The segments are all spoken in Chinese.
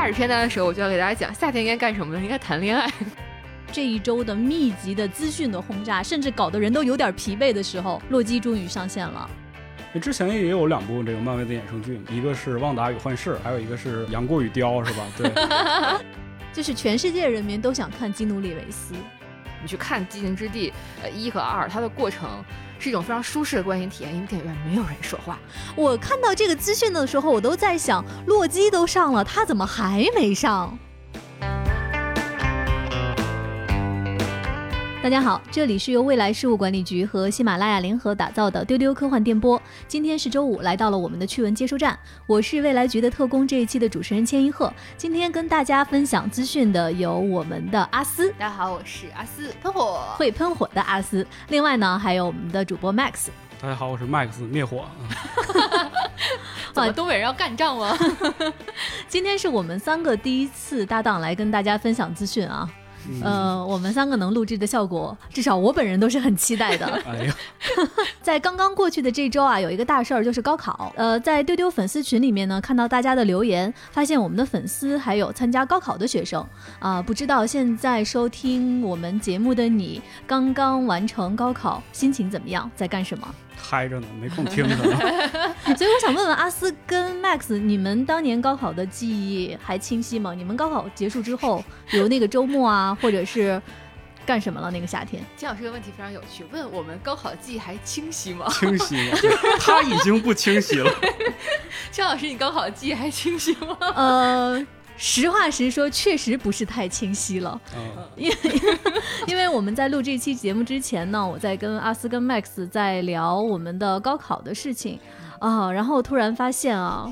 夏日片单的时候，我就要给大家讲夏天应该干什么呢？应该谈恋爱。这一周的密集的资讯的轰炸，甚至搞得人都有点疲惫的时候，洛基终于上线了。之前也有两部这个漫威的衍生剧，一个是《旺达与幻视》，还有一个是《杨过与雕》，是吧？对，就是全世界人民都想看基努里维斯。你去看《寂静之地》呃一和二，它的过程是一种非常舒适的观影体验，因为电影院没有人说话。我看到这个资讯的时候，我都在想，洛基都上了，他怎么还没上？大家好，这里是由未来事务管理局和喜马拉雅联合打造的丢丢科幻电波。今天是周五，来到了我们的趣闻接收站，我是未来局的特工，这一期的主持人千一鹤。今天跟大家分享资讯的有我们的阿斯，大家好，我是阿斯喷火，会喷火的阿斯。另外呢，还有我们的主播 Max，大家好，我是 Max 灭火。怎么东北人要干仗吗？今天是我们三个第一次搭档来跟大家分享资讯啊。呃，我们三个能录制的效果，至少我本人都是很期待的。哎呀，在刚刚过去的这周啊，有一个大事儿就是高考。呃，在丢丢粉丝群里面呢，看到大家的留言，发现我们的粉丝还有参加高考的学生啊。不知道现在收听我们节目的你，刚刚完成高考，心情怎么样？在干什么？嗨着呢，没空听 呢。所以我想问问阿斯跟 Max，你们当年高考的记忆还清晰吗？你们高考结束之后比如那个周末啊，或者是干什么了？那个夏天？金老师这个问题非常有趣，问我们高考的记忆还清晰吗？清晰，他已经不清晰了。金老师，你高考的记忆还清晰吗？呃。实话实说，确实不是太清晰了。嗯，因为 因为我们在录这期节目之前呢，我在跟阿斯跟 Max 在聊我们的高考的事情啊，然后突然发现啊。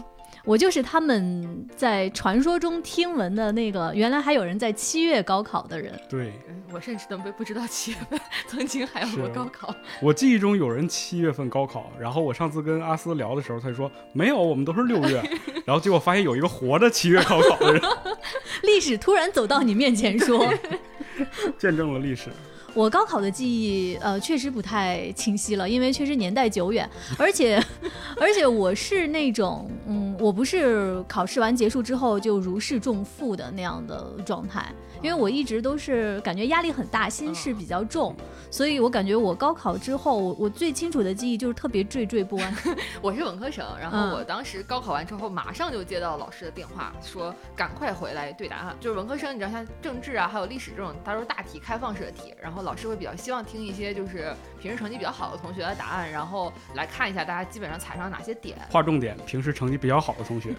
我就是他们在传说中听闻的那个，原来还有人在七月高考的人。对，我甚至都不不知道七月份 曾经还有过高考。我记忆中有人七月份高考，然后我上次跟阿斯聊的时候，他说没有，我们都是六月。然后结果发现有一个活着七月高考的人。历史突然走到你面前说，见证了历史。我高考的记忆，呃，确实不太清晰了，因为确实年代久远，而且，而且我是那种，嗯，我不是考试完结束之后就如释重负的那样的状态。因为我一直都是感觉压力很大，心事比较重，所以我感觉我高考之后，我我最清楚的记忆就是特别惴惴不安。我是文科生，然后我当时高考完之后，马上就接到老师的电话，说赶快回来对答案。就是文科生，你知道像政治啊，还有历史这种，它都是大题开放式的题，然后老师会比较希望听一些就是平时成绩比较好的同学的答案，然后来看一下大家基本上踩上哪些点，划重点。平时成绩比较好的同学，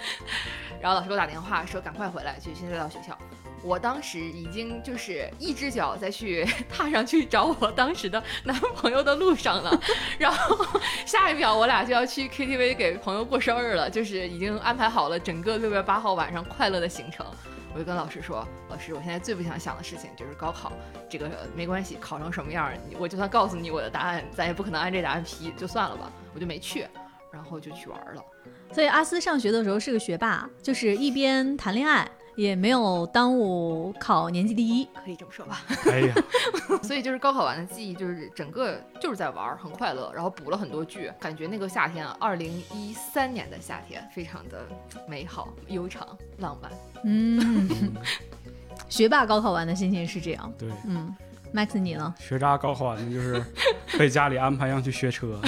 然后老师给我打电话说赶快回来，就现在到学校。我当时已经就是一只脚在去 踏上去找我当时的男朋友的路上了，然后 下一秒我俩就要去 KTV 给朋友过生日了，就是已经安排好了整个六月八号晚上快乐的行程。我就跟老师说：“老师，我现在最不想想的事情就是高考，这个没关系，考成什么样，我就算告诉你我的答案，咱也不可能按这答案批，就算了吧。”我就没去，然后就去玩了。所以阿斯上学的时候是个学霸，就是一边谈恋爱。也没有耽误考年级第一，可以这么说吧。哎呀，所以就是高考完的记忆，就是整个就是在玩，很快乐，然后补了很多剧，感觉那个夏天，二零一三年的夏天，非常的美好、悠长、浪漫。嗯，学霸高考完的心情是这样。对，嗯，Max 你呢？学渣高考完的就是被家里安排让去学车，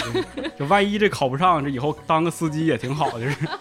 就万一这考不上，这以后当个司机也挺好，就是。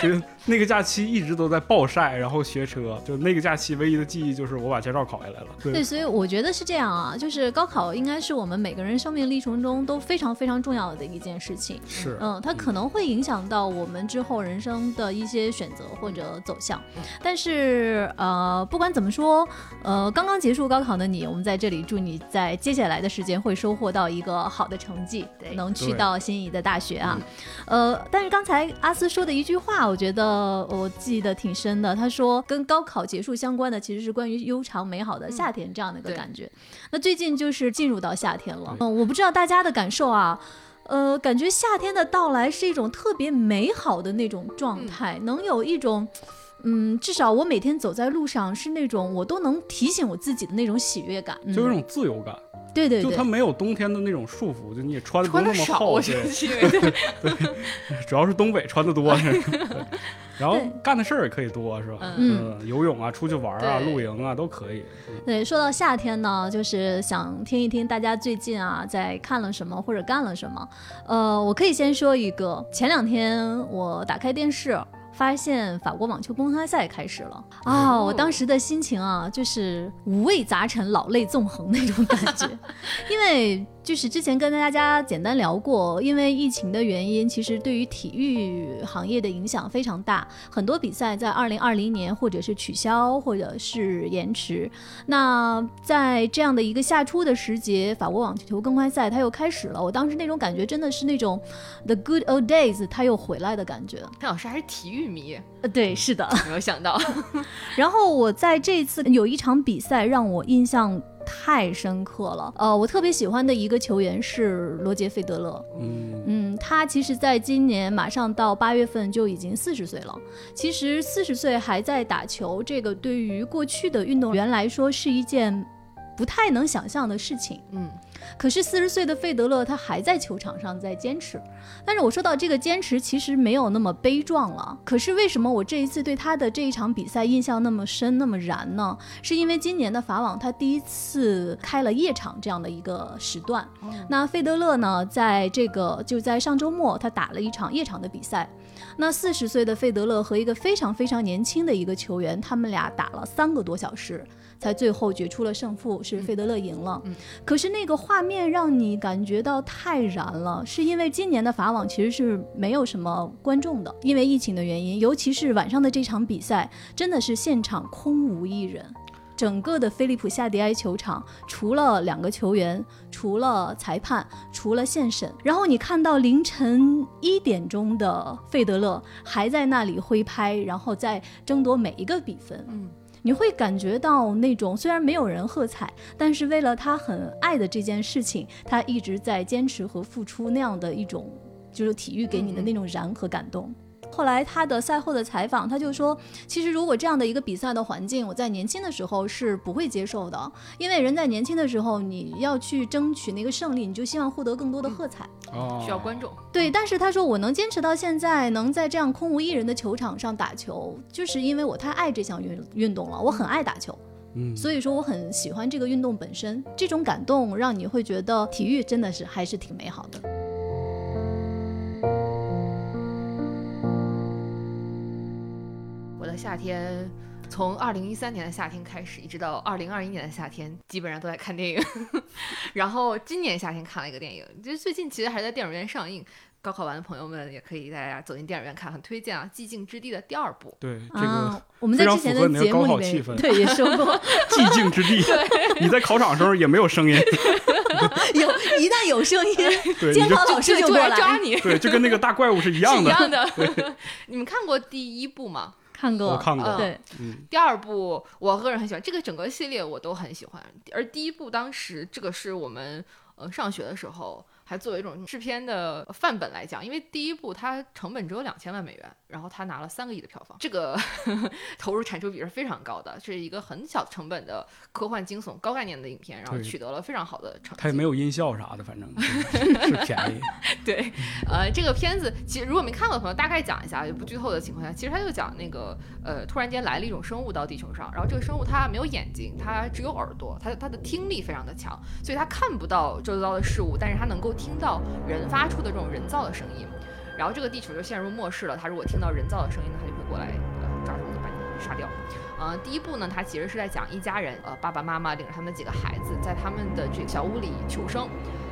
就那个假期一直都在暴晒，然后学车。就那个假期唯一的记忆就是我把驾照考下来了。对，所以我觉得是这样啊，就是高考应该是我们每个人生命历程中都非常非常重要的一件事情。是，嗯，它可能会影响到我们之后人生的一些选择或者走向。但是呃，不管怎么说，呃，刚刚结束高考的你，我们在这里祝你在接下来的时间会收获到一个好的成绩，能去到心仪的大学啊。呃，但是刚才阿斯说的一句话。我觉得我记得挺深的。他说，跟高考结束相关的其实是关于悠长美好的夏天这样的一个感觉。那最近就是进入到夏天了，嗯，我不知道大家的感受啊，呃，感觉夏天的到来是一种特别美好的那种状态，能有一种。嗯，至少我每天走在路上是那种我都能提醒我自己的那种喜悦感，嗯就有一种自由感，对对对就它，没有冬天的那种束缚，就你也穿的不那么厚，我觉得对，对主要是东北穿的多，然后干的事儿也可以多，是吧？嗯嗯，游泳啊，出去玩啊，露营啊，都可以。对，说到夏天呢，就是想听一听大家最近啊在看了什么或者干了什么。呃，我可以先说一个，前两天我打开电视。发现法国网球公开赛开始了啊！哦我当时的心情啊，就是五味杂陈、老泪纵横那种感觉，因为就是之前跟大家简单聊过，因为疫情的原因，其实对于体育行业的影响非常大，很多比赛在二零二零年或者是取消，或者是延迟。那在这样的一个夏初的时节，法国网球公开赛它又开始了。我当时那种感觉真的是那种 the good old days，它又回来的感觉。潘老师还是体育迷，呃，对，是的。没有想到，然后我在这次有一场比赛让我印象太深刻了。呃，我特别喜欢的一个球员是罗杰费德勒。嗯，嗯，他其实在今年马上到八月份就已经四十岁了。其实四十岁还在打球，这个对于过去的运动员来说是一件不太能想象的事情。嗯，可是四十岁的费德勒他还在球场上在坚持。但是我说到这个坚持，其实没有那么悲壮了。可是为什么我这一次对他的这一场比赛印象那么深、那么燃呢？是因为今年的法网他第一次开了夜场这样的一个时段。那费德勒呢，在这个就在上周末，他打了一场夜场的比赛。那四十岁的费德勒和一个非常非常年轻的一个球员，他们俩打了三个多小时，才最后决出了胜负，是费德勒赢了。嗯可是那个画面让你感觉到太燃了，是因为今年的法网其实是没有什么观众的，因为疫情的原因，尤其是晚上的这场比赛，真的是现场空无一人。整个的菲利普夏迪埃球场，除了两个球员，除了裁判，除了现审，然后你看到凌晨一点钟的费德勒还在那里挥拍，然后在争夺每一个比分。嗯，你会感觉到那种虽然没有人喝彩，但是为了他很爱的这件事情，他一直在坚持和付出那样的一种，就是体育给你的那种燃和感动。后来他的赛后的采访，他就说，其实如果这样的一个比赛的环境，我在年轻的时候是不会接受的，因为人在年轻的时候，你要去争取那个胜利，你就希望获得更多的喝彩。哦，需要观众，对，但是他说我能坚持到现在，能在这样空无一人的球场上打球，就是因为我太爱这项运运动了，我很爱打球。嗯，所以说我很喜欢这个运动本身，这种感动让你会觉得体育真的是还是挺美好的。的夏天从二零一三年的夏天开始，一直到二零二一年的夏天，基本上都在看电影。然后今年夏天看了一个电影，就是最近其实还在电影院上映。高考完的朋友们也可以大家走进电影院看，很推荐啊，《寂静之地》的第二部。对这啊个，我们在之前的符合你的高节目里面气氛对也说过，寂静之地，你在考场的时候也没有声音，有一旦有声音，监考老师就过来来抓你，对，就跟那个大怪物是一样的。一样的。你们看过第一部吗？看过，我看过，嗯对，嗯，第二部我个人很喜欢，这个整个系列我都很喜欢。而第一部当时这个是我们呃上学的时候还作为一种制片的范本来讲，因为第一部它成本只有两千万美元，然后它拿了三个亿的票房，这个 投入产出比是非常高的，是一个很小成本的科幻惊悚高概念的影片，然后取得了非常好的成绩。它也没有音效啥的，反正 是是便宜。对，呃，这个片子其实如果没看过的朋友，大概讲一下，就不剧透的情况下，其实它就讲那个呃，突然间来了一种生物到地球上，然后这个生物它没有眼睛，它只有耳朵，它它的听力非常的强，所以它看不到周遭的事物，但是它能够听到人发出的这种人造的声音。然后这个地球就陷入末世了，他如果听到人造的声音呢，他就会过来呃抓住你，把你杀掉。呃，第一部呢，它其实是在讲一家人，呃，爸爸妈妈领着他们几个孩子，在他们的这个小屋里求生。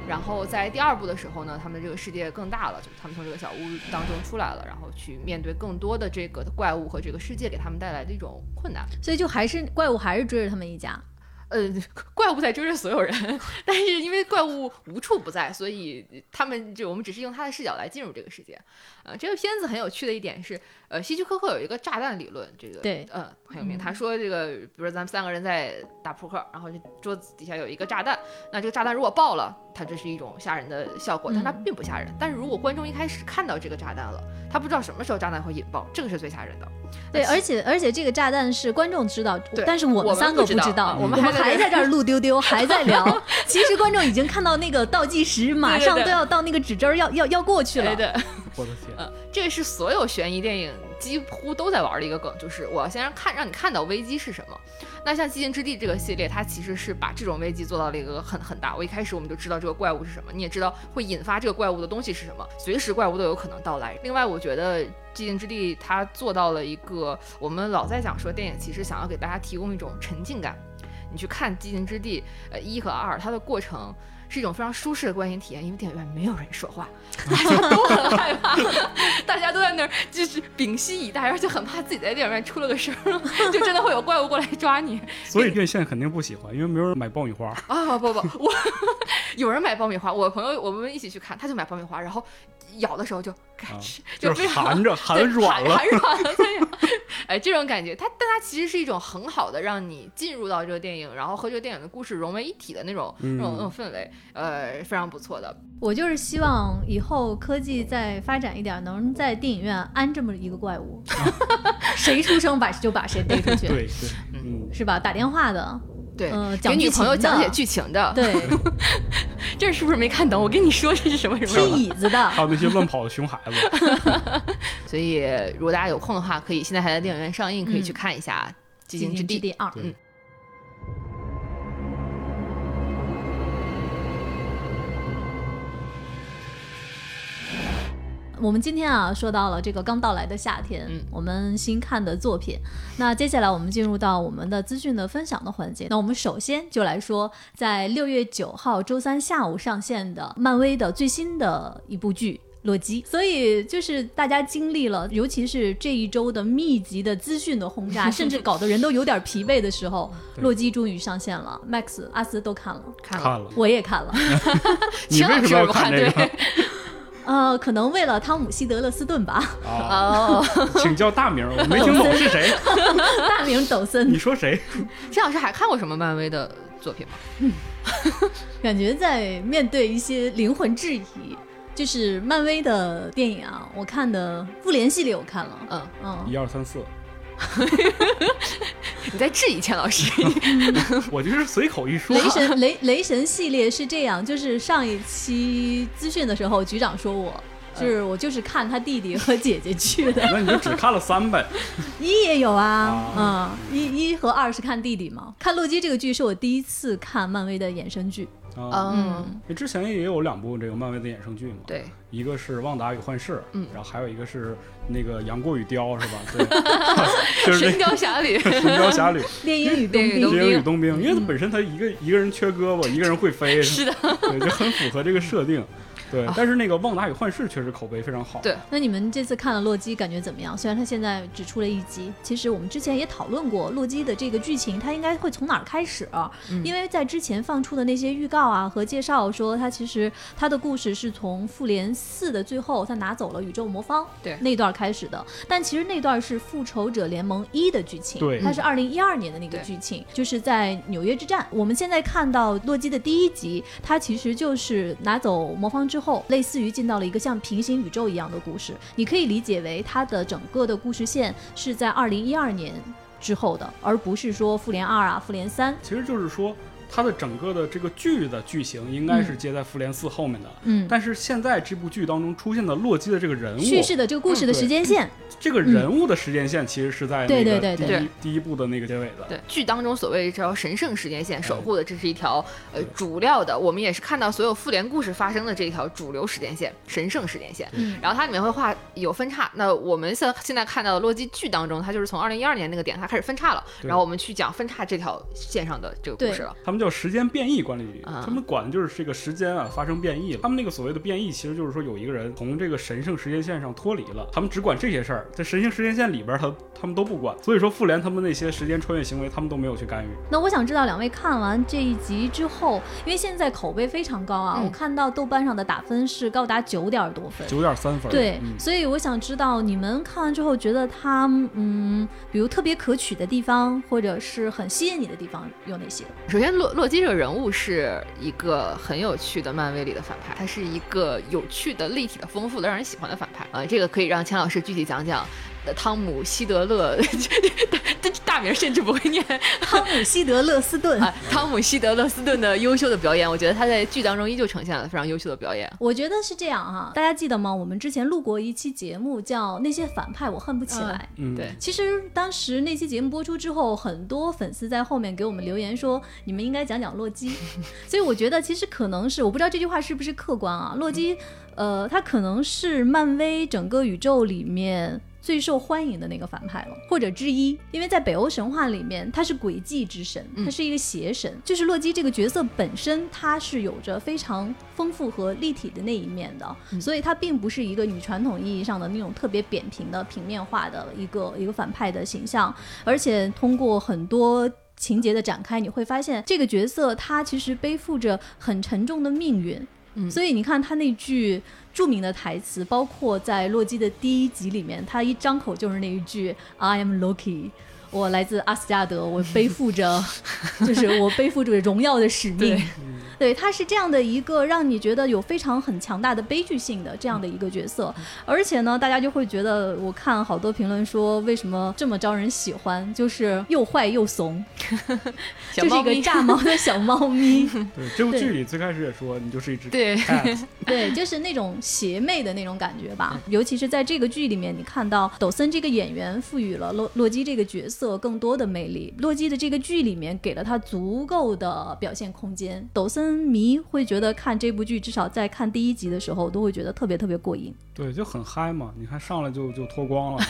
然后在第二部的时候呢，他们这个世界更大了，就是他们从这个小屋当中出来了，然后去面对更多的这个怪物和这个世界给他们带来的一种困难。所以就还是怪物还是追着他们一家。呃，怪物在追着所有人，但是因为怪物无处不在，所以他们就我们只是用他的视角来进入这个世界。呃，这个片子很有趣的一点是，呃，希区柯克有一个炸弹理论，这个对呃很有名。嗯他说这个，比如说咱们三个人在打扑克，然后这桌子底下有一个炸弹，那这个炸弹如果爆了，它这是一种吓人的效果，但它嗯并不吓人。但是如果观众一开始看到这个炸弹了，他不知道什么时候炸弹会引爆，这个是最吓人的。对，而且而且这个炸弹是观众知道，对但是我我们三个不知道知道，嗯我们还在这还在这儿录丢丢，还在 聊。其实观众已经看到那个倒计时，马上都要到那个指针儿要要要过去了。哎对，我的天，嗯，这个是所有悬疑电影几乎都在玩的一个梗，就是我要先让看让你看到危机是什么。那像《寂静之地》这个系列，它其实是把这种危机做到了一个很很大。我一开始我们就知道这个怪物是什么，你也知道会引发这个怪物的东西是什么，随时怪物都有可能到来。另外，我觉得《寂静之地》它做到了一个我们老在讲说电影其实想要给大家提供一种沉浸感。你去看《寂静之地》呃一和二，它的过程。是一种非常舒适的观影体验，因为电影院没有人说话，大家都很害怕，大家都在那儿就是屏息以待，而且很怕自己在电影院出了个声儿，就真的会有怪物过来抓你 所以院线肯定不喜欢，因为没有人买爆米花。啊！不不，我有人买爆米花，我朋友我们一起去看，他就买爆米花，然后咬的时候就嘎啊，就是非常含着含软了含，软了，对呀，哎，这种感觉，它但它其实是一种很好的让你进入到这个电影，然后和这个电影的故事融为一体的那种、那种那种氛围，呃，非常不错的。我就是希望以后科技再发展一点，能在电影院安这么一个怪物，谁出生把就把谁逮出去，对对，嗯，是吧？打电话的，对，呃，给女朋友讲解剧情的，对，这是不是没看懂？我跟你说这是什么什么。踢椅子的，还有那些乱跑的熊孩子，所以如果大家有空的话，可以现在还在电影院上映，可以去看一下《寂寂静之地》。第二。对我们今天啊，说到了这个刚到来的夏天，嗯我们新看的作品。那接下来我们进入到我们的资讯的分享的环节。那我们首先就来说，在六月九号周三下午上线的漫威的最新的一部剧。洛基，所以就是大家经历了，尤其是这一周的密集的资讯的轰炸，甚至搞得人都有点疲惫的时候，洛基终于上线了。Max、阿斯都看了，看了，我也看了。你为什么要看看这个对？呃，可能为了汤姆希德勒斯顿吧，啊，哦，请叫大名，我没听懂是谁？大名抖森你。说谁？陈老师还看过什么漫威的作品吗？嗯 感觉在面对一些灵魂质疑，就是漫威的电影啊，我看的复联系列我看了，嗯，嗯，一二三四，你在质疑钱老师？我就是随口一说雷。神雷雷神系列是这样，就是上一期资讯的时候，局长说我。就是我就是看他弟弟和姐姐去的，那你就只看了三呗，一也有啊，啊嗯，一一和二是看弟弟嘛。看洛基这个剧是我第一次看漫威的衍生剧，啊，嗯，之前也有两部这个漫威的衍生剧嘛，对，一个是《旺达与幻视》，嗯然后还有一个是那个《杨过与雕》，是吧？对，就是 神雕侠侣，《神雕侠侣》猎鹰与冬兵猎鹰与冬《猎鹰与冬兵》，因为它本身它一个一个人缺胳膊，一个人会飞，是的，对，就很符合这个设定。对，但是那个《旺达与幻视》确实口碑非常好。对那你们这次看了洛基，感觉怎么样？虽然它现在只出了一集，其实我们之前也讨论过洛基的这个剧情，它应该会从哪儿开始、嗯因为在之前放出的那些预告啊和介绍说，它其实它的故事是从复联四的最后，他拿走了宇宙魔方对那段开始的。但其实那段是复仇者联盟一的剧情，对它是二零一二年的那个剧情，就是在纽约之战。我们现在看到洛基的第一集，它其实就是拿走魔方之之后，类似于进到了一个像平行宇宙一样的故事。你可以理解为它的整个的故事线是在二零一二年之后的，而不是说复联二啊、复联三。其实就是说，它的整个的这个剧的剧情应该是接在复联四后面的。嗯，但是现在这部剧当中出现的洛基的这个人物，叙事的这个故事的时间线，这个人物的时间线其实是在对那个对对对第一第一部的那个结尾的。对，剧当中所谓这条神圣时间线守护的，这是一条呃主料的，我们也是看到所有复联故事发生的这一条主流时间线，神圣时间线。嗯然后它里面会画有分叉。那我们现现在看到的洛基剧当中，它就是从二零一二年那个点它开始分叉了，然后我们去讲分叉这条线上的这个故事了。他们叫时间变异管理局，啊他们管的就是这个时间啊发生变异了。他们那个所谓的变异，其实就是说有一个人从这个神圣时间线上脱离了，他们只管这些事儿，在神圣时间线里边儿他他们都不管。所以说复联他们那些时间穿越行为，他们都没有去干预。那我想知道两位看完这一集之后，因为现在口碑非常高啊，嗯我看到豆瓣上的打分是高达九点多分。九点三分，对，嗯，所以我想知道你们看完之后觉得它，嗯，比如特别可取的地方，或者是很吸引你的地方有哪些？首先洛洛基这个人物是一个很有趣的漫威里的反派，他是一个有趣的、立体的、丰富的、让人喜欢的反派。啊，这个可以让钱老师具体讲讲。汤姆·希德勒，大名甚至不会念。汤姆·希德勒斯顿啊，汤姆·希德勒斯顿的优秀的表演，我觉得他在剧当中依旧呈现了非常优秀的表演。我觉得是这样哈，大家记得吗？我们之前录过一期节目，叫《那些反派我恨不起来》。嗯，对。其实当时那期节目播出之后，很多粉丝在后面给我们留言说，你们应该讲讲洛基。所以我觉得其实可能是，我不知道这句话是不是客观啊。洛基，呃，他可能是漫威整个宇宙里面。最受欢迎的那个反派了，或者之一，因为在北欧神话里面，他是诡计之神，他是一个邪神。就是洛基这个角色本身，他是有着非常丰富和立体的那一面的，所以他并不是一个你传统意义上的那种特别扁平的平面化的一个一个反派的形象。而且通过很多情节的展开，你会发现这个角色他其实背负着很沉重的命运。所以你看他那句。著名的台词，包括在洛基的第一集里面，他一张口就是那一句 "I am Loki"，我来自阿斯加德，我背负着，就是我背负着荣耀的使命。对，他是这样的一个让你觉得有非常很强大的悲剧性的这样的一个角色，而且呢，大家就会觉得，我看好多评论说，为什么这么招人喜欢？就是又坏又怂，就是一个炸毛的小猫咪。对，这部剧里最开始也说你就是一只对，对，就是那种邪魅的那种感觉吧。尤其是在这个剧里面，你看到抖森这个演员赋予了洛洛基这个角色更多的魅力。洛基的这个剧里面给了他足够的表现空间。抖森。迷会觉得看这部剧，至少在看第一集的时候，都会觉得特别特别过瘾。对，就很嗨嘛！你看上来就就脱光了。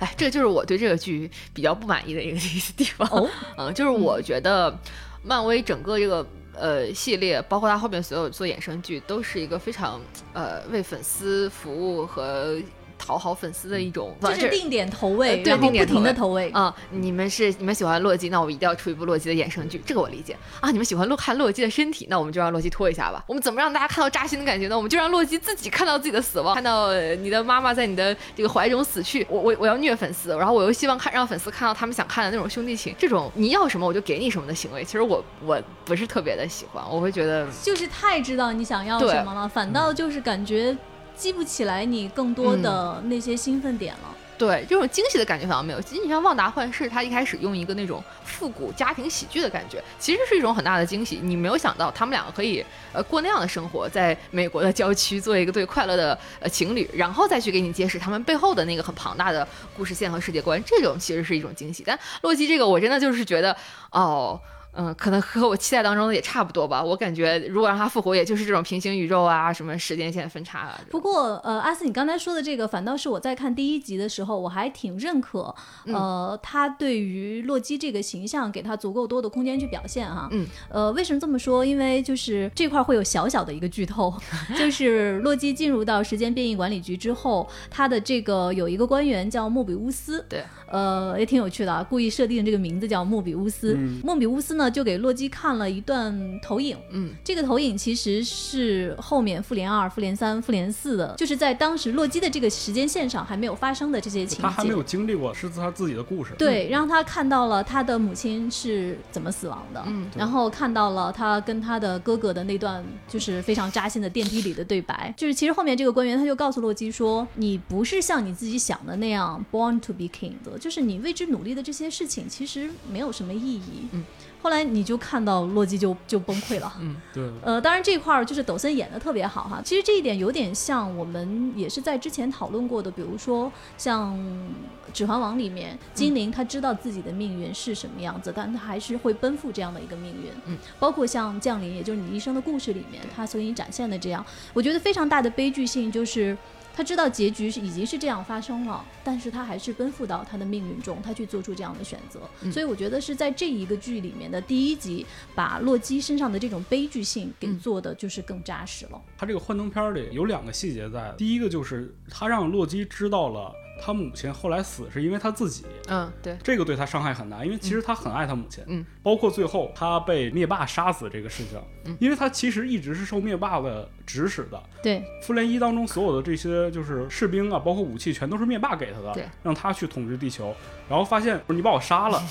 哎，这就是我对这个剧比较不满意的一个地方。哦，嗯，就是我觉得漫威整个这个呃系列，包括它后面所有做衍生剧，都是一个非常呃为粉丝服务和。讨好粉丝的一种，就是定点投喂，对，不停的投喂啊！你们是你们喜欢洛基，那我一定要出一部洛基的衍生剧，这个我理解啊！你们喜欢洛看洛基的身体，那我们就让洛基脱一下吧。我们怎么让大家看到扎心的感觉呢？我们就让洛基自己看到自己的死亡，看到你的妈妈在你的这个怀中死去。我我我要虐粉丝，然后我又希望看让粉丝看到他们想看的那种兄弟情。这种你要什么我就给你什么的行为，其实我我不是特别的喜欢，我会觉得就是太知道你想要什么了，反倒就是感觉。激不起来你更多的那些兴奋点了。对，这种惊喜的感觉反而没有。其实你像《旺达幻视》，它一开始用一个那种复古家庭喜剧的感觉，其实是一种很大的惊喜。你没有想到他们两个可以呃过那样的生活，在美国的郊区做一个最快乐的呃情侣，然后再去给你揭示他们背后的那个很庞大的故事线和世界观。这种其实是一种惊喜。但洛基这个，我真的就是觉得哦。嗯，可能和我期待当中的也差不多吧。我感觉如果让他复活，也就是这种平行宇宙啊，什么时间线分叉啊。不过，呃，阿斯，你刚才说的这个，反倒是我在看第一集的时候，我还挺认可。呃，他对于洛基这个形象，给他足够多的空间去表现哈。嗯。呃，为什么这么说？因为就是这块会有小小的一个剧透，就是洛基进入到时间变异管理局之后，他的这个有一个官员叫莫比乌斯。对。呃，也挺有趣的啊，故意设定这个名字叫莫比乌斯。莫比乌斯呢，就给洛基看了一段投影。嗯，这个投影其实是后面复联二、复联三、复联四的，就是在当时洛基的这个时间线上还没有发生的这些情节。他还没有经历过，是他自己的故事。对，让他看到了他的母亲是怎么死亡的，嗯，然后看到了他跟他的哥哥的那段就是非常扎心的电梯里的对白。就是其实后面这个官员他就告诉洛基说：“你不是像你自己想的那样 born to be king 的。”就是你为之努力的这些事情，其实没有什么意义。嗯，后来你就看到洛基就就崩溃了。嗯，对。呃，当然这块儿就是抖森演的特别好哈。其实这一点有点像我们也是在之前讨论过的，比如说像《指环王》里面，精灵他知道自己的命运是什么样子，但他还是会奔赴这样的一个命运。嗯，包括像《降临》，也就是你一生的故事里面，他所给你展现的这样，我觉得非常大的悲剧性就是。他知道结局是已经是这样发生了，但是他还是奔赴到他的命运中，他去做出这样的选择。所以我觉得是在这一个剧里面的第一集，把洛基身上的这种悲剧性给做的就是更扎实了。他这个幻灯片里有两个细节在，第一个就是他让洛基知道了。他母亲后来死是因为他自己，嗯，对，这个对他伤害很大，因为其实他很爱他母亲，嗯，包括最后他被灭霸杀死这个事情，嗯，因为他其实一直是受灭霸的指使的，对，复联一当中所有的这些就是士兵啊，包括武器全都是灭霸给他的，对，让他去统治地球，然后发现你把我杀了，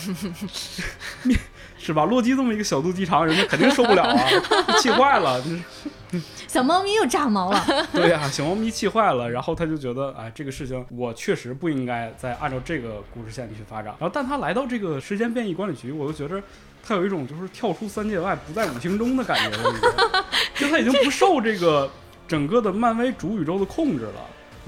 灭是吧？洛基这么一个小肚鸡肠，人家肯定受不了啊，气坏了。小猫咪又炸毛了。对呀、小猫咪气坏了，然后他就觉得，哎，这个事情我确实不应该再按照这个故事线去发展。然后，但他来到这个时间变异管理局，我就觉得他有一种就是跳出三界外，不在五行中的感觉了，就他已经不受这个整个的漫威主宇宙的控制了。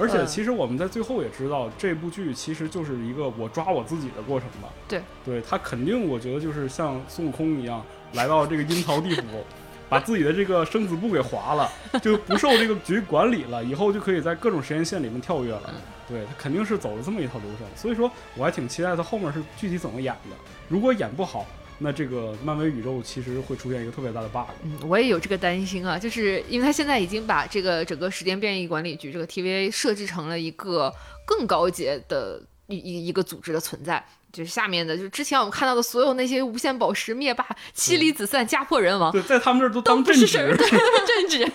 而且，嗯其实我们在最后也知道，这部剧其实就是一个我抓我自己的过程吧。对，对他肯定，我觉得就是像孙悟空一样，来到这个阴曹地府，把自己的这个生死簿给划了，就不受这个局管理了，以后就可以在各种时间线里面跳跃了。对他肯定是走了这么一套流程，所以说我还挺期待他后面是具体怎么演的。如果演不好，那这个漫威宇宙其实会出现一个特别大的 bug。嗯，我也有这个担心啊，就是因为他现在已经把这个整个时间变异管理局这个 TVA 设置成了一个更高级的一一一个组织的存在。就是下面的，就是之前我们看到的所有那些无限宝石、灭霸、妻离子散、家破人亡，对，在他们这儿都当不正是事儿，职。对，政治，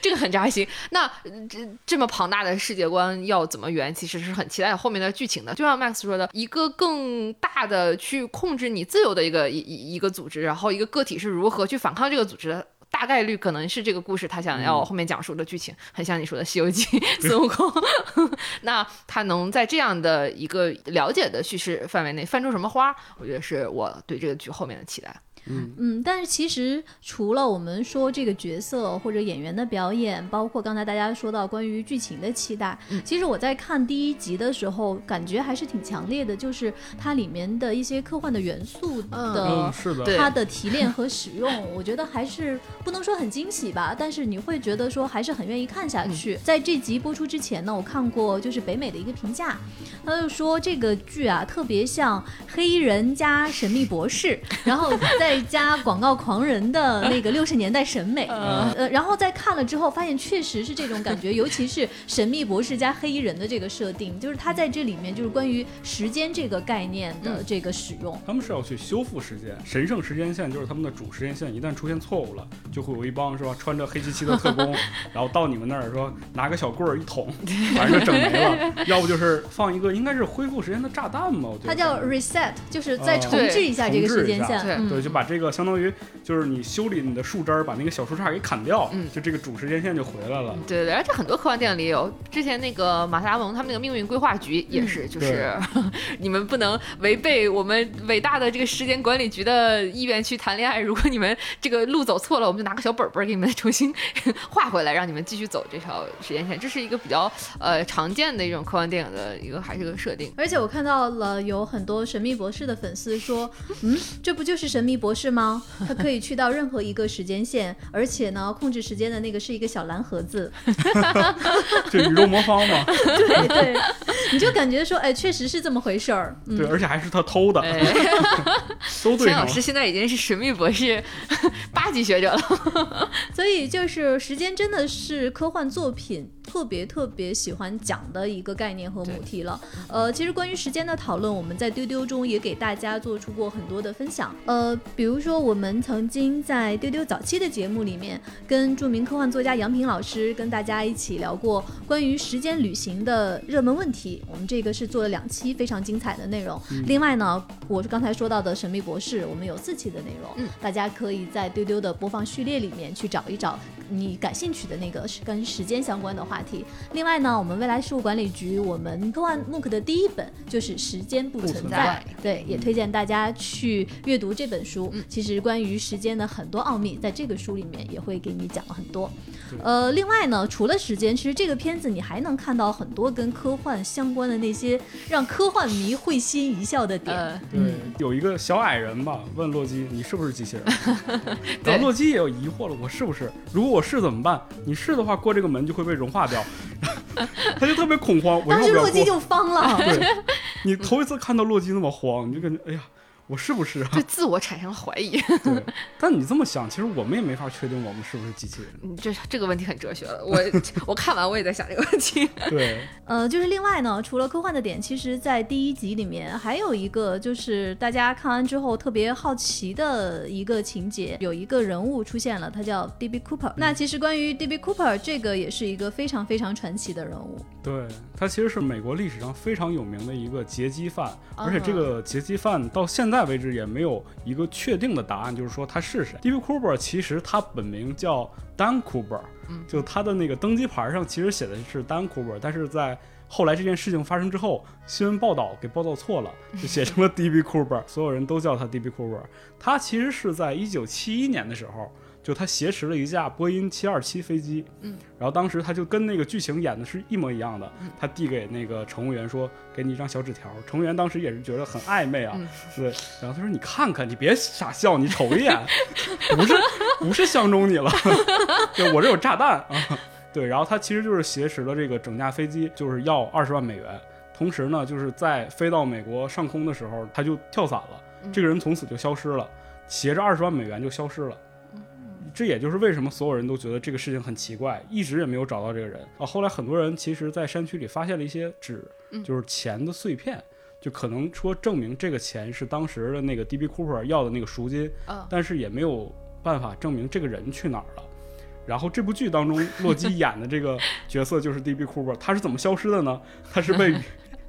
这个很扎心。那呃这这么庞大的世界观要怎么圆，其实是很期待后面的剧情的。就像 Max 说的，一个更大的去控制你自由的一个一一一个组织，然后一个个体是如何去反抗这个组织的。大概率可能是这个故事他想要嗯后面讲述的剧情，很像你说的《西游记》孙 悟空。那他能在这样的一个了解的叙事范围内翻出什么花，我觉得是我对这个剧后面的期待。嗯，嗯，但是其实除了我们说这个角色或者演员的表演，包括刚才大家说到关于剧情的期待，嗯其实我在看第一集的时候，感觉还是挺强烈的，就是它里面的一些科幻的元素的。嗯，是的，它的提炼和使用，我觉得还是不能说很惊喜吧，但是你会觉得说还是很愿意看下去。在这集播出之前呢，我看过就是北美的一个评价，他就说这个剧啊特别像黑人加神秘博士，然后再加广告狂人的那个六十年代审美，嗯呃，然后再看了之后发现确实是这种感觉，尤其是神秘博士加黑衣人的这个设定，就是他在这里面就是关于时间这个概念的这个使用。他们是要去修复时间，神圣时间线就是他们的主时间线，一旦出现错误了，就会有一帮是吧，穿着黑漆漆的特工，然后到你们那儿说拿个小棍儿一捅，反正就整没了。要不就是放一个应该是恢复时间的炸弹嘛，我觉得它叫 reset，就是再哦重置一下这个时间线。对，就把这个相当于就是你修理你的树枝儿，把那个小树杈给砍掉，嗯就这个主时间线就回来了。对对对，而且很多科幻电影里有，之前那个马特达蒙他们那个命运规划局也是，就是 你们不能违背我们伟大的这个时间管理局的意愿去谈恋爱。如果你们这个路走错了，我们就拿个小本本给你们重新 画回来，让你们继续走这条时间线。这是一个比较呃常见的一种科幻电影的一个还是个设定。而且我看到了有很多神秘博士的粉丝说，嗯，这不就是神秘博士吗？他可以去到任何一个时间线，而且呢，控制时间的那个是一个小蓝盒子。就宇宙魔方嘛，对对，你就感觉说，哎，确实是这么回事儿。嗯对，而且还是他偷的，哎，都对 老师。现在已经是神秘博士八级学者了。所以就是时间真的是科幻作品特别特别喜欢讲的一个概念和母题了。呃，其实关于时间的讨论，我们在丢丢中也给大家做出过很多的分享。呃，比如说我们曾经在丢丢早期的节目里面，跟著名科幻作家杨平老师跟大家一起聊过关于时间旅行的热门问题。我们这个是做了两期非常精彩的内容。另外呢，我刚才说到的神秘博士，我们有四期的内容，嗯大家可以在丢丢的播放序列里面去找一找你感兴趣的那个是跟时间相关的话题。另外呢，我们未来事务管理局，我们科幻 MOOC 的第一本就是《时间不存在存在》，对，也推荐大家去阅读这本书。嗯其实关于时间的很多奥秘，在这个书里面也会给你讲了很多。呃，另外呢，除了时间，其实这个片子你还能看到很多跟科幻相关的那些让科幻迷会心一笑的点。呃，对嗯，有一个小矮人吧，问洛基：“你是不是机器人？” 然后洛基也有疑惑了：“我是不是？如果我是怎么办？你是的话，过这个门就会被融化掉。”他就特别恐慌，我当？时洛基就慌了。对，你头一次看到洛基那么慌，你就感觉哎呀，我是不是啊？对自我产生了怀疑。对，但你这么想，其实我们也没法确定我们是不是机器人。嗯，这这个问题很哲学了。我 我看完我也在想这个问题。对，呃，就是另外呢，除了科幻的点，其实在第一集里面还有一个，就是大家看完之后特别好奇的一个情节，有一个人物出现了，他叫 D.B. Cooper。那其实关于 D.B. Cooper 这个也是一个非常非常传奇的人物。对他其实是美国历史上非常有名的一个劫机犯，而且这个劫机犯到现在为止也没有一个确定的答案，就是说他是谁。D.B. Cooper 其实他本名叫 Dan Cooper，嗯就他的那个登机牌上其实写的是 Dan Cooper，但是在后来这件事情发生之后，新闻报道给报道错了，就写成了 D.B. Cooper，所有人都叫他 D.B. Cooper。他其实是在一九七一年的时候。就他挟持了一架波音七二七飞机，嗯，然后当时他就跟那个剧情演的是一模一样的，他递给那个乘务员说：“给你一张小纸条。”乘务员当时也是觉得很暧昧啊，嗯对，然后他说：“你看看，你别傻笑，你瞅一眼，不是不是相中你了，对我这有炸弹啊。”对，然后他其实就是挟持了这个整架飞机，就是要二十万美元。同时呢，就是在飞到美国上空的时候，他就跳伞了，这个人从此就消失了，携着二十万美元就消失了。这也就是为什么所有人都觉得这个事情很奇怪，一直也没有找到这个人啊。后来很多人其实，在山区里发现了一些纸，就是钱的碎片，就可能说证明这个钱是当时的那个 D.B. Cooper 要的那个赎金，嗯但是也没有办法证明这个人去哪儿了。然后这部剧当中，洛基 演的这个角色就是 D.B. Cooper，他是怎么消失的呢？他是被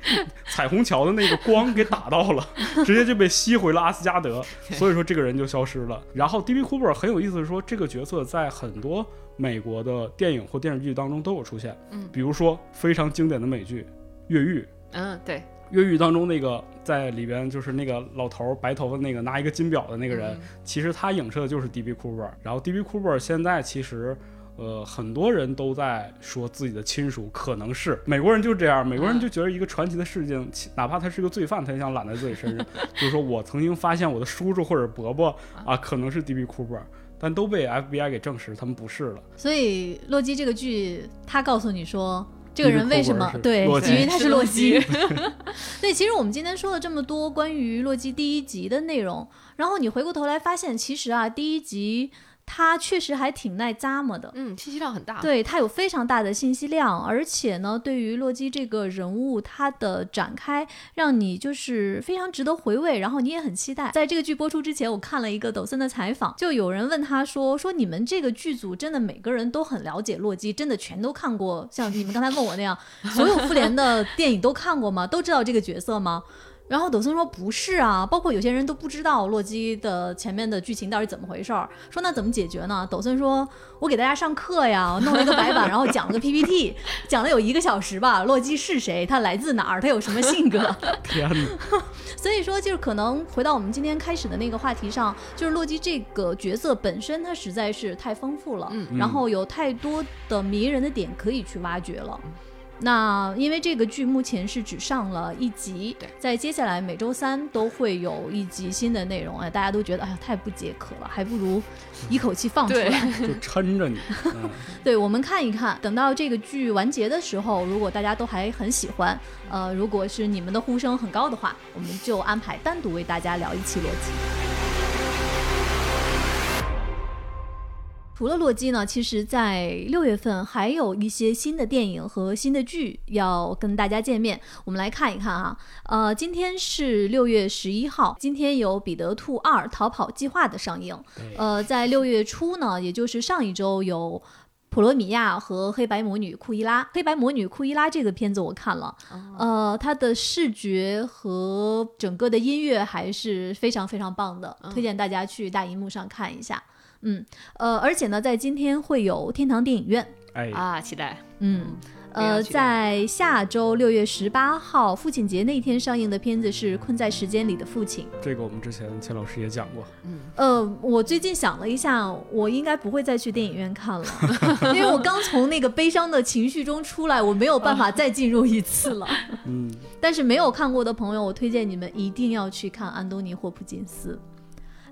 彩虹桥的那个光给打到了，直接就被吸回了阿斯加德，所以说这个人就消失了。然后 D.B. Cooper 很有意思说，这个角色在很多美国的电影或电视剧当中都有出现，嗯比如说非常经典的美剧《越狱》。嗯，对，越狱当中那个在里边就是那个老头儿白头发那个拿一个金表的那个人，嗯其实他影射的就是 D.B. Cooper。然后 D.B. Cooper 现在其实。呃，很多人都在说自己的亲属可能是美国人，就是这样。美国人就觉得一个传奇的事情，其哪怕他是个罪犯，他也想揽在自己身上。就是说我曾经发现我的叔叔或者伯伯啊，可能是 D.B. Cooper，但都被 FBI 给证实他们不是了。所以洛基这个剧，他告诉你说。这个人为什么对？洛基因为他是洛基。是 对，其实我们今天说了这么多关于洛基第一集的内容，然后你回过头来发现，其实啊，第一集它确实还挺耐咂摸的。嗯，信息量很大。，对，它有非常大的信息量，而且呢，对于洛基这个人物，它的展开让你就是非常值得回味，然后你也很期待。在这个剧播出之前，我看了一个抖森的采访，就有人问他说：“说你们这个剧组真的每个人都很了解洛基，真的全都看过，像你们刚才问我那样，所有复联的电影都看过吗？都知道这个角色吗？”然后抖森说不是啊，包括有些人都不知道洛基的前面的剧情到底怎么回事儿。说那怎么解决呢？抖森说，我给大家上课呀，我弄了一个白板，然后讲了个 PPT，讲了有一个小时吧。洛基是谁？他来自哪儿？他有什么性格？天哪！所以说，就是可能回到我们今天开始的那个话题上，就是洛基这个角色本身，他实在是太丰富了，嗯然后有太多的迷人的点可以去挖掘了。那因为这个剧目前是只上了一集对，在接下来每周三都会有一集新的内容，哎，大家都觉得哎呀太不解渴了，还不如一口气放出来。就抻着你，嗯，对，我们看一看，等到这个剧完结的时候，如果大家都还很喜欢，呃，如果是你们的呼声很高的话，我们就安排单独为大家聊一期洛基。除了洛基呢，其实，在六月份还有一些新的电影和新的剧要跟大家见面。我们来看一看啊，呃，今天是六月十一号，今天有《彼得兔二：逃跑计划》的上映。呃，在六月初呢，也就是上一周有。普罗米亚和黑白魔女库伊拉，黑白魔女库伊拉这个片子我看了，呃，它的视觉和整个的音乐还是非常非常棒的，推荐大家去大荧幕上看一下。嗯，呃，而且呢，在今天会有天堂电影院，哎，啊，期待。嗯，呃，在下周六月十八号父亲节那天上映的片子是《困在时间里的父亲》。这个我们之前钱老师也讲过，嗯呃，我最近想了一下，我应该不会再去电影院看了，因为我刚从那个悲伤的情绪中出来，我没有办法再进入一次了。嗯，但是没有看过的朋友，我推荐你们一定要去看安东尼·霍普金斯。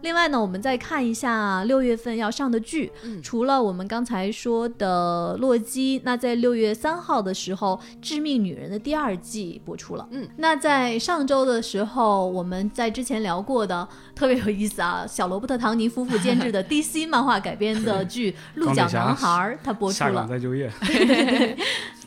另外呢，我们再看一下六月份要上的剧，嗯。除了我们刚才说的《洛基》，那在六月三号的时候，《致命女人》的第二季播出了。嗯，那在上周的时候，我们在之前聊过的特别有意思啊，小罗伯特·唐尼夫妇监制的 DC 漫画改编的剧《鹿角男孩》，他播出了。下岗。再就业，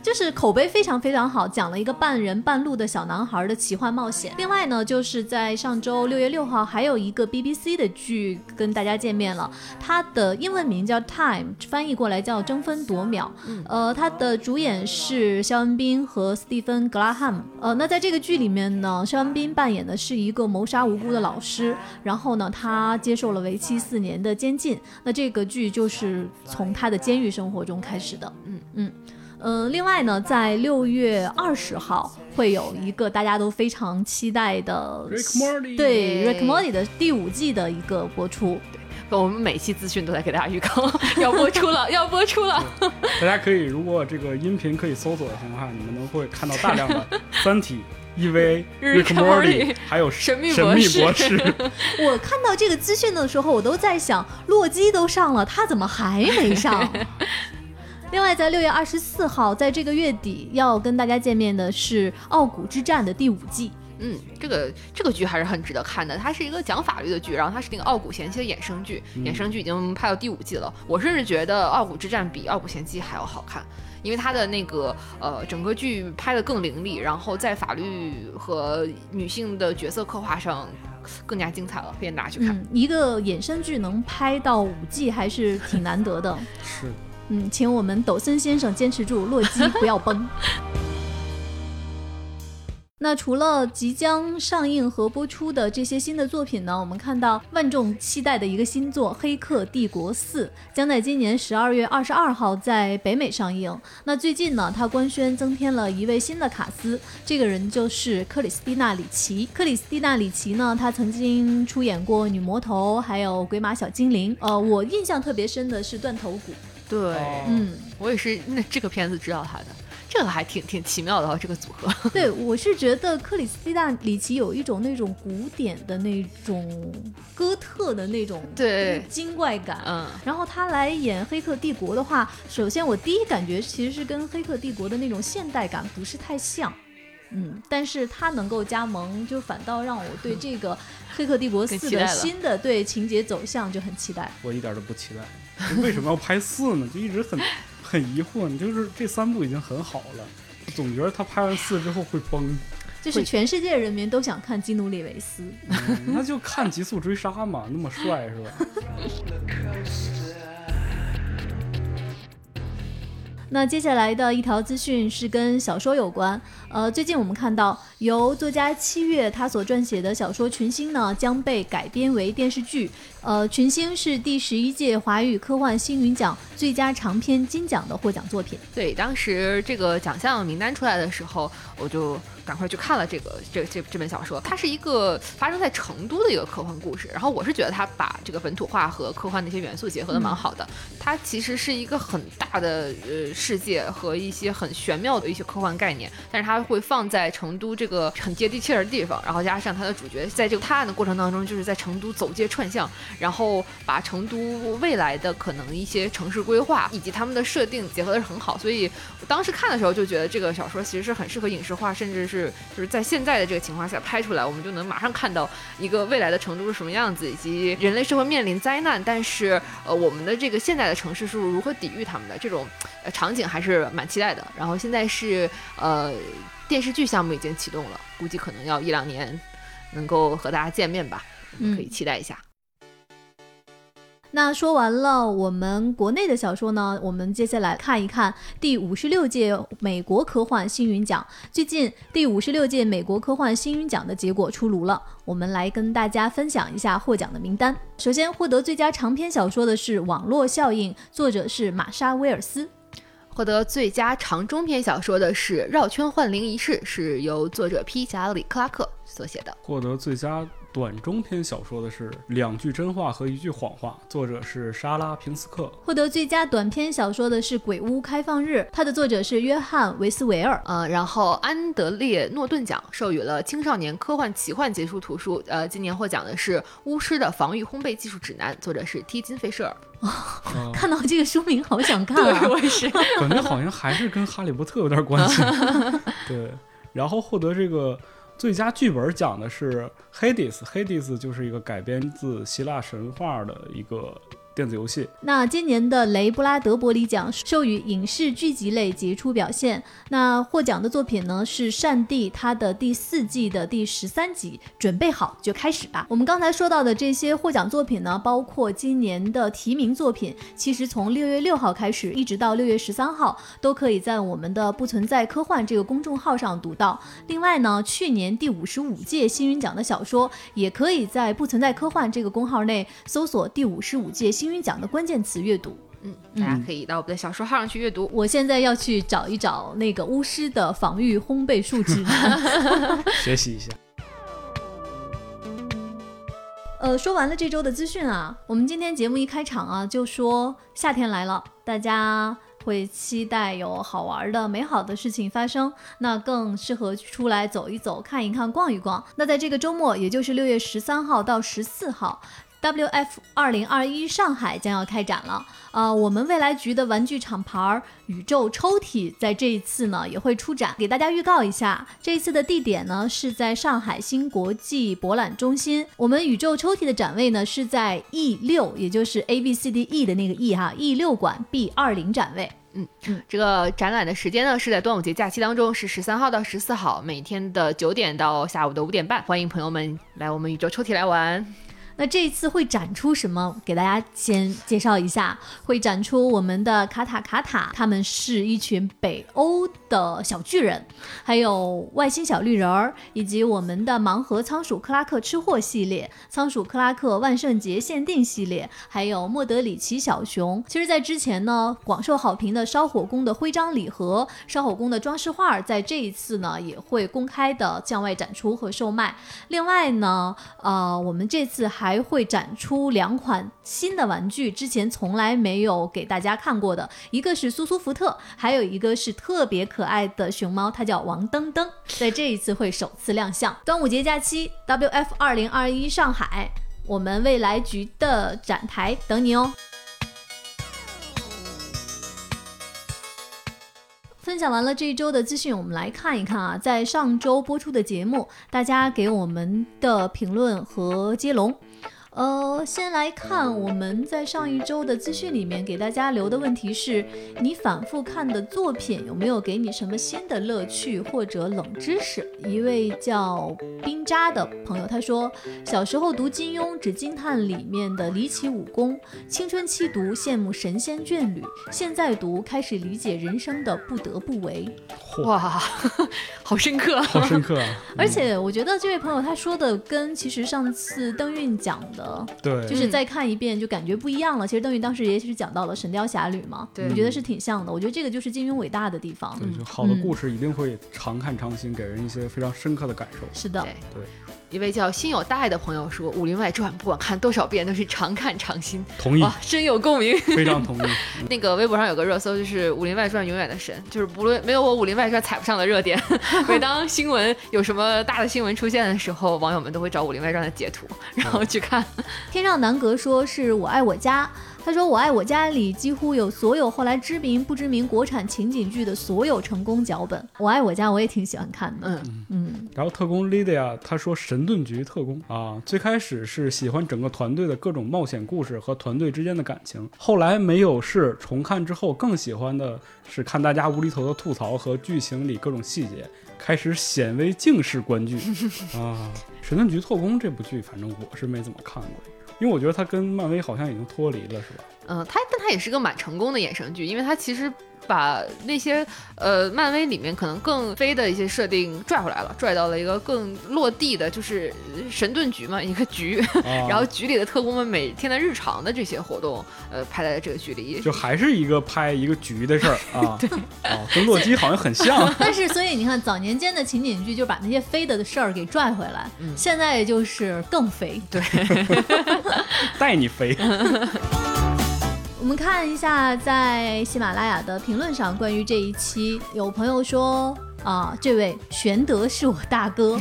就是口碑非常非常好，讲了一个半人半鹿的小男孩的奇幻冒险。另外呢，就是在上周六月六号，还有一个 BBC 的剧跟大家见面了，它的英文名叫《Time》，翻译过来叫《争分夺秒》。呃，它的主演是肖恩宾和斯蒂芬·格拉汉姆。呃，那在这个剧里面呢，肖恩宾扮演的是一个谋杀无辜的老师，然后呢，他接受了为期四年的监禁。那这个剧就是从他的监狱生活中开始的。嗯嗯。嗯，另外呢，在六月二十号会有一个大家都非常期待的 Rick Morty 对 Rick Morty 的第五季的一个播出。对我们每期资讯都在给大家预告，要播出了，要播出了。大家可以，如果这个音频可以搜索的情况下，你们能会看到大量的 《三体》、EVA、Rick Morty，还有神秘神秘博士。我看到这个资讯的时候，我都在想，洛基都上了，他怎么还没上？另外，在六月二十四号，在这个月底要跟大家见面的是《傲骨之战》的第五季。嗯，这个这个剧还是很值得看的。它是一个讲法律的剧，然后它是那个《傲骨贤妻》的衍生剧，衍生剧已经拍到第五季了。我甚至觉得《傲骨之战》比《傲骨贤妻》还要好看，因为它的那个呃整个剧拍的更凌厉，然后在法律和女性的角色刻画上更加精彩了，推荐大家去看。嗯，一个衍生剧能拍到五季还是挺难得的。是。嗯，请我们抖森先生坚持住，洛基 不要崩。那除了即将上映和播出的这些新的作品呢？我们看到万众期待的一个新作《黑客帝国四》将在今年十二月二十二号在北美上映。那最近呢，它官宣增添了一位新的卡司，这个人就是克里斯蒂娜·里奇。克里斯蒂娜·里奇呢，她曾经出演过《女魔头》还有《鬼马小精灵》。呃，我印象特别深的是《断头谷》。对，嗯，我也是那这个片子知道他的，这个还挺挺奇妙的这个组合。对，我是觉得克里斯蒂娜·里奇有一种那种古典的那种哥特的那种对。精怪感，嗯，然后他来演《黑客帝国》的话，首先我第一感觉其实是跟《黑客帝国》的那种现代感不是太像，嗯，但是他能够加盟，就反倒让我对这个《黑客帝国四》的新的对情节走向就很期待。我一点都不期待。为什么要拍四呢？就一直很很疑惑。你就是这三部已经很好了，总觉得他拍完四之后会崩。就是全世界人民都想看基努里维斯，那就看《极速追杀》嘛，那么帅是吧？那接下来的一条资讯是跟小说有关。呃，最近我们看到由作家七月他所撰写的小说《群星》呢将被改编为电视剧。呃，《群星》是第十一届华语科幻星云奖最佳长篇金奖的获奖作品。对，当时这个奖项名单出来的时候，我就赶快去看了这个这这这本小说。它是一个发生在成都的一个科幻故事。然后我是觉得它把这个本土化和科幻的一些元素结合的蛮好的。它其实是一个很大的呃世界和一些很玄妙的一些科幻概念，但是它它会放在成都这个很接地气儿的地方，然后加上它的主角在这个探案的过程当中，就是在成都走街串巷，然后把成都未来的可能一些城市规划以及他们的设定结合的是很好，所以我当时看的时候就觉得这个小说其实是很适合影视化，甚至是就是在现在的这个情况下拍出来，我们就能马上看到一个未来的成都是什么样子，以及人类社会面临灾难，但是呃我们的这个现在的城市是如何抵御他们的这种呃场景还是蛮期待的。然后现在是呃。电视剧项目已经启动了，估计可能要一两年能够和大家见面吧，可以期待一下。那说完了我们国内的小说呢，我们接下来看一看第五十六届美国科幻星云奖。最近第五十六届美国科幻星云奖的结果出炉了，我们来跟大家分享一下获奖的名单。首先获得最佳长篇小说的是《网络效应》，作者是玛莎·威尔斯。获得最佳长中篇小说的是《绕圈幻灵仪式》，是由作者皮贾里克拉克所写的。获得最佳。短中篇小说的是两句真话和一句谎话，作者是莎拉平斯克。获得最佳短篇小说的是《鬼屋开放日》，它的作者是约翰维斯维尔。呃，然后安德烈诺顿奖授予了青少年科幻奇幻杰出图书。呃，今年获奖的是《巫师的防御烘焙技术指南》，作者是 T. 金费舍尔。看到这个书名好想看啊！我也是，感觉好像还是跟哈利波特有点关系。对，然后获得这个。最佳剧本讲的是《Hades》，《Hades》就是一个改编自希腊神话的一个电子游戏。那今年的雷布拉德伯里奖授予影视剧集类杰出表现。那获奖的作品呢是《善地》，它的第四季的第十三集。准备好就开始吧。我们刚才说到的这些获奖作品呢，包括今年的提名作品，其实从六月六号开始，一直到六月十三号，都可以在我们的“不存在科幻”这个公众号上读到。另外呢，去年第五十五届星云奖的小说，也可以在“不存在科幻”这个公号内搜索“第五十五届星云奖”的关键词阅读。嗯，大家可以到我们的小说号上去阅读。我现在要去找一找那个巫师的防御烘焙数值，学习一下。呃，说完了这周的资讯啊，我们今天节目一开场啊，就说夏天来了，大家会期待有好玩的、美好的事情发生，那更适合出来走一走、看一看、逛一逛。那在这个周末，也就是六月十三号到十四号。WF 二零二一上海将要开展了，呃，我们未来局的玩具厂牌宇宙抽屉在这一次呢也会出展，给大家预告一下，这一次的地点呢是在上海新国际博览中心，我们宇宙抽屉的展位呢是在 E 六，也就是 A B C D E 的那个 E 哈，E 六馆 B 二零展位。嗯嗯，这个展览的时间呢是在端午节假期当中，是十三号到十四号，每天的九点到下午的五点半，欢迎朋友们来我们宇宙抽屉来玩。那这一次会展出什么？给大家先介绍一下，会展出我们的卡塔卡塔，他们是一群北欧的小巨人，还有外星小绿人儿，以及我们的盲盒仓鼠克拉克吃货系列、仓鼠克拉克万圣节限定系列，还有莫德里奇小熊。其实，在之前呢，广受好评的烧火宫的徽章礼盒、烧火宫的装饰画，在这一次呢也会公开的向外展出和售卖。另外呢，呃，我们这次还还会展出两款新的玩具，之前从来没有给大家看过的，一个是苏苏福特，还有一个是特别可爱的熊猫，它叫王登登，在这一次会首次亮相。端午节假期，WF 二零二一上海，我们未来局的展台等你哦。分享完了这一周的资讯，我们来看一看啊，在上周播出的节目，大家给我们的评论和接龙。呃，先来看我们在上一周的资讯里面给大家留的问题是：你反复看的作品有没有给你什么新的乐趣或者冷知识？一位叫冰渣的朋友他说，小时候读金庸只惊叹里面的离奇武功，青春期读羡慕神仙眷侣，现在读开始理解人生的不得不为。哇，好深刻，好深刻啊！而且我觉得这位朋友他说的跟其实上次邓韵讲的，对，就是再看一遍就感觉不一样了。其实邓宇当时也是讲到了《神雕侠侣》嘛，对，我觉得是挺像的。我觉得这个就是金庸伟大的地方。对，就好的故事一定会常看常新，给人一些非常深刻的感受。是的，对。一位叫心有大爱的朋友说，《武林外传》不管看多少遍都是常看常新。同意，深有共鸣，非常同意。那个微博上有个热搜，就是《武林外传》永远的神，就是不论没有我《武林外传》踩不上的热点。每当新闻有什么大的新闻出现的时候，网友们都会找《武林外传》的截图，然后去看。天上南阁说是我爱我家。他说：“我爱我家里几乎有所有后来知名不知名国产情景剧的所有成功脚本。我爱我家我也挺喜欢看的。嗯嗯。然后特工 Lydia 他说神盾局特工啊，最开始是喜欢整个团队的各种冒险故事和团队之间的感情，后来没有事重看之后更喜欢的是看大家无厘头的吐槽和剧情里各种细节，开始显微镜式观剧 啊。神盾局特工这部剧反正我是没怎么看过。”因为我觉得他跟漫威好像已经脱离了，是吧？嗯，他但他也是个蛮成功的衍生剧，因为他其实。把那些呃，漫威里面可能更飞的一些设定拽回来了，拽到了一个更落地的，就是神盾局嘛，一个局，然后局里的特工们每天的日常的这些活动，呃，拍在这个剧里，就还是一个拍一个局的事儿啊，对，啊，跟洛基好像很像。但是，所以你看，早年间的情景剧就把那些飞的的事儿给拽回来，现在就是更飞，对，带你飞。我们看一下，在喜马拉雅的评论上，关于这一期，有朋友说啊，这位玄德是我大哥。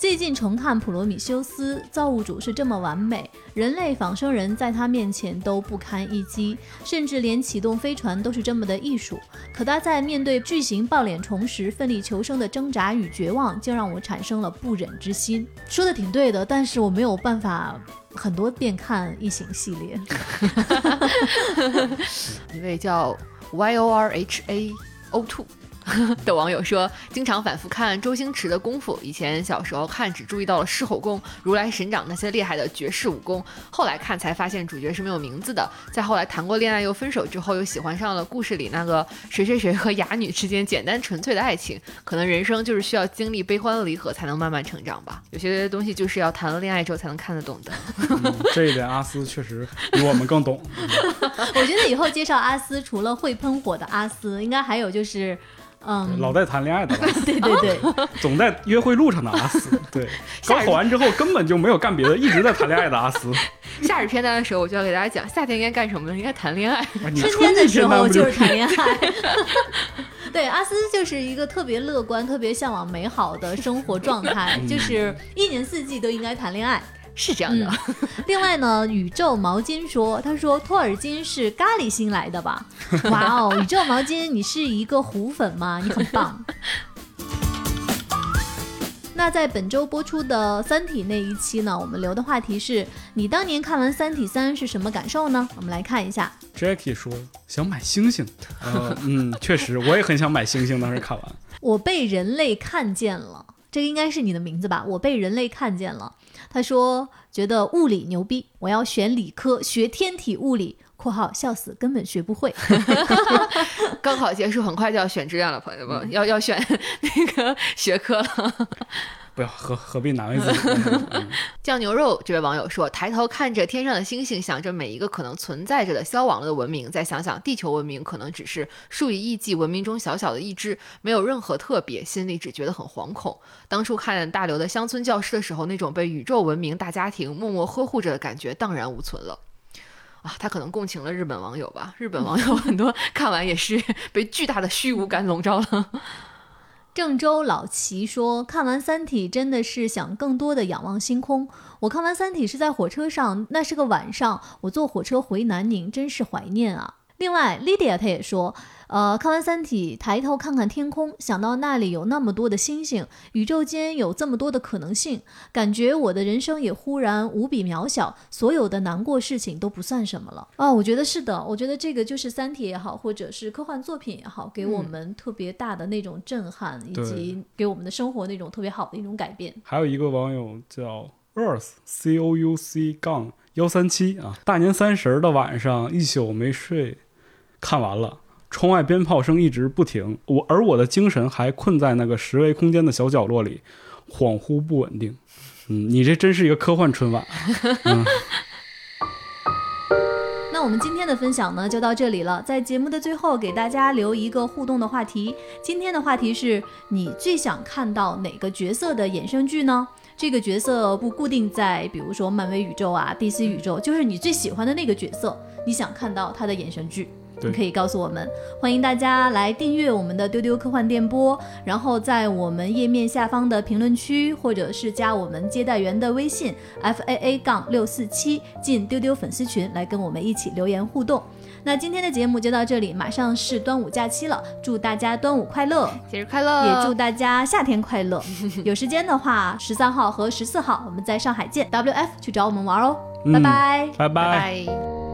最近重看《普罗米修斯》，造物主是这么完美，人类仿生人在他面前都不堪一击，甚至连启动飞船都是这么的艺术。可他在面对巨型抱脸虫时奋力求生的挣扎与绝望，竟让我产生了不忍之心。说的挺对的，但是我没有办法很多遍看《异形》系列。一位叫 Y O R H A O Two。的网友说，经常反复看周星驰的功夫。以前小时候看只注意到了狮吼功、如来神掌那些厉害的绝世武功，后来看才发现主角是没有名字的。再后来谈过恋爱又分手之后，又喜欢上了故事里那个谁谁谁和哑女之间简单纯粹的爱情。可能人生就是需要经历悲欢离合才能慢慢成长吧。有些东西就是要谈了恋爱之后才能看得懂的。嗯、这一点阿斯确实比我们更懂。我觉得以后介绍阿斯，除了会喷火的阿斯，应该还有就是。嗯，老在谈恋爱的，对对对，总在约会路上的阿斯，对，高考完之后根本就没有干别的，一直在谈恋爱的阿斯。夏日片单的时候，我就要给大家讲，夏天应该干什么呢？应该谈恋爱。春天的时候就是谈恋爱。对，阿斯就是一个特别乐观、特别向往美好的生活状态，就是一年四季都应该谈恋爱。是这样的。另外呢，宇宙毛巾说，他说托尔金是咖喱星来的吧？哇哦，宇宙毛巾，你是一个虎粉吗？你很棒。那在本周播出的《三体》那一期呢，我们留的话题是你当年看完《三体三》是什么感受呢？我们来看一下。Jackie 说想买星星。呃，嗯，确实，我也很想买星星。当时看完，我被人类看见了，这个应该是你的名字吧？我被人类看见了。他说：“觉得物理牛逼，我要选理科，学天体物理。”（括号笑死，根本学不会。）高考结束，很快就要选志愿了，朋友们，要要选那个学科了。不要何何必难为自己？酱牛肉这位网友说：“抬头看着天上的星星，想着每一个可能存在着的消亡了的文明，再想想地球文明可能只是数以亿计文明中小小的一只，没有任何特别，心里只觉得很惶恐。当初看大刘的乡村教师的时候，那种被宇宙文明大家庭默默呵护着的感觉荡然无存了。他可能共情了日本网友吧？日本网友很多看完也是 被巨大的虚无感笼罩了。”郑州老齐说：“看完《三体》，真的是想更多的仰望星空。我看完《三体》是在火车上，那是个晚上，我坐火车回南宁，真是怀念啊。”另外，Lydia 他也说，呃，看完《三体》，抬头看看天空，想到那里有那么多的星星，宇宙间有这么多的可能性，感觉我的人生也忽然无比渺小，所有的难过事情都不算什么了。啊，我觉得是的，我觉得这个就是《三体》也好，或者是科幻作品也好，给我们特别大的那种震撼，以及给我们的生活那种特别好的一种改变。还有一个网友叫 Earth C O U C 杠幺三七啊，大年三十的晚上一宿没睡。看完了，窗外鞭炮声一直不停，我而我的精神还困在那个十维空间的小角落里，恍惚不稳定。嗯，你这真是一个科幻春晚。嗯。那我们今天的分享呢，就到这里了。在节目的最后，给大家留一个互动的话题。今天的话题是你最想看到哪个角色的衍生剧呢？这个角色不固定在，比如说漫威宇宙啊、DC 宇宙，就是你最喜欢的那个角色，你想看到他的衍生剧。你可以告诉我们，欢迎大家来订阅我们的丢丢科幻电波，然后在我们页面下方的评论区，或者是加我们接待员的微信 f a a 杠六四七进丢丢粉丝群来跟我们一起留言互动。那今天的节目就到这里，马上是端午假期了，祝大家端午快乐，节日快乐，也祝大家夏天快乐。有时间的话，十三号和十四号我们在上海见，W F 去找我们玩哦，拜拜，拜拜。